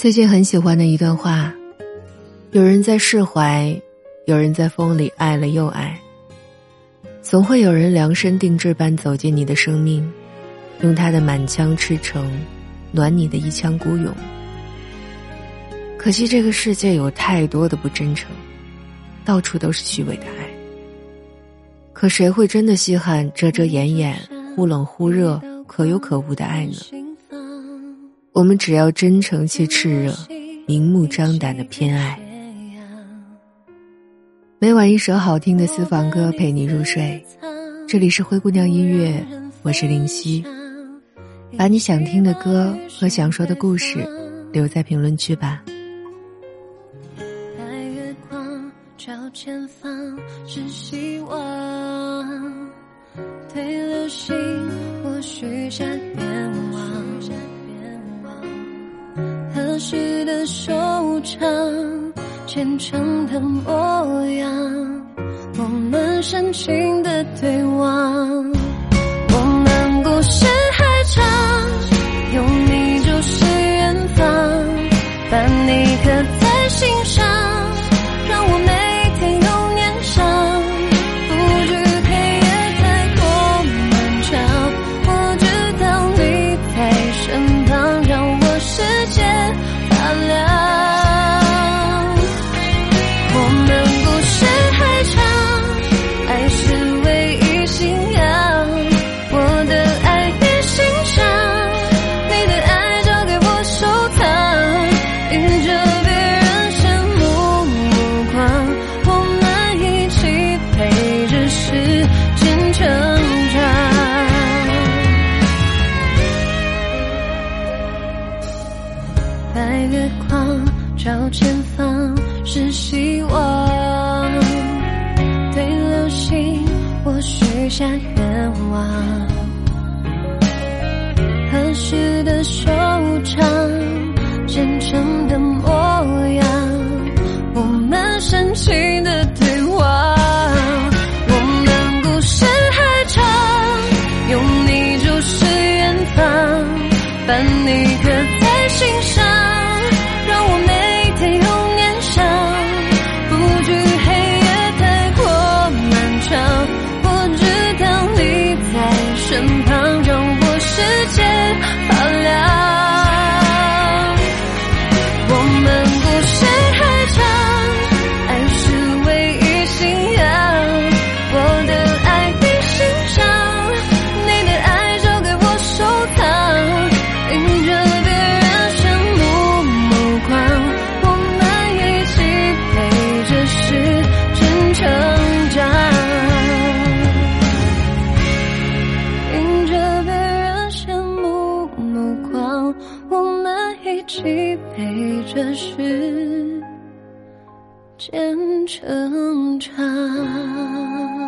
最近很喜欢的一段话：有人在释怀，有人在风里爱了又爱。总会有人量身定制般走进你的生命，用他的满腔赤诚，暖你的一腔孤勇。可惜这个世界有太多的不真诚，到处都是虚伪的爱。可谁会真的稀罕遮遮掩掩、忽冷忽热、可有可无的爱呢？我们只要真诚且炽热，明目张胆的偏爱。每晚一首好听的私房歌陪你入睡，这里是灰姑娘音乐，我是林夕。把你想听的歌和想说的故事留在评论区吧。白月光照前方是希望，对流星我许下愿合适的收场，虔诚的模样，我们深情的对望。光照前方是希望，对流星我许下愿望。合适的收场，虔诚的模样，我们深情的对望。我们故事还长，有你就是远方，把你们一起陪着时间成长。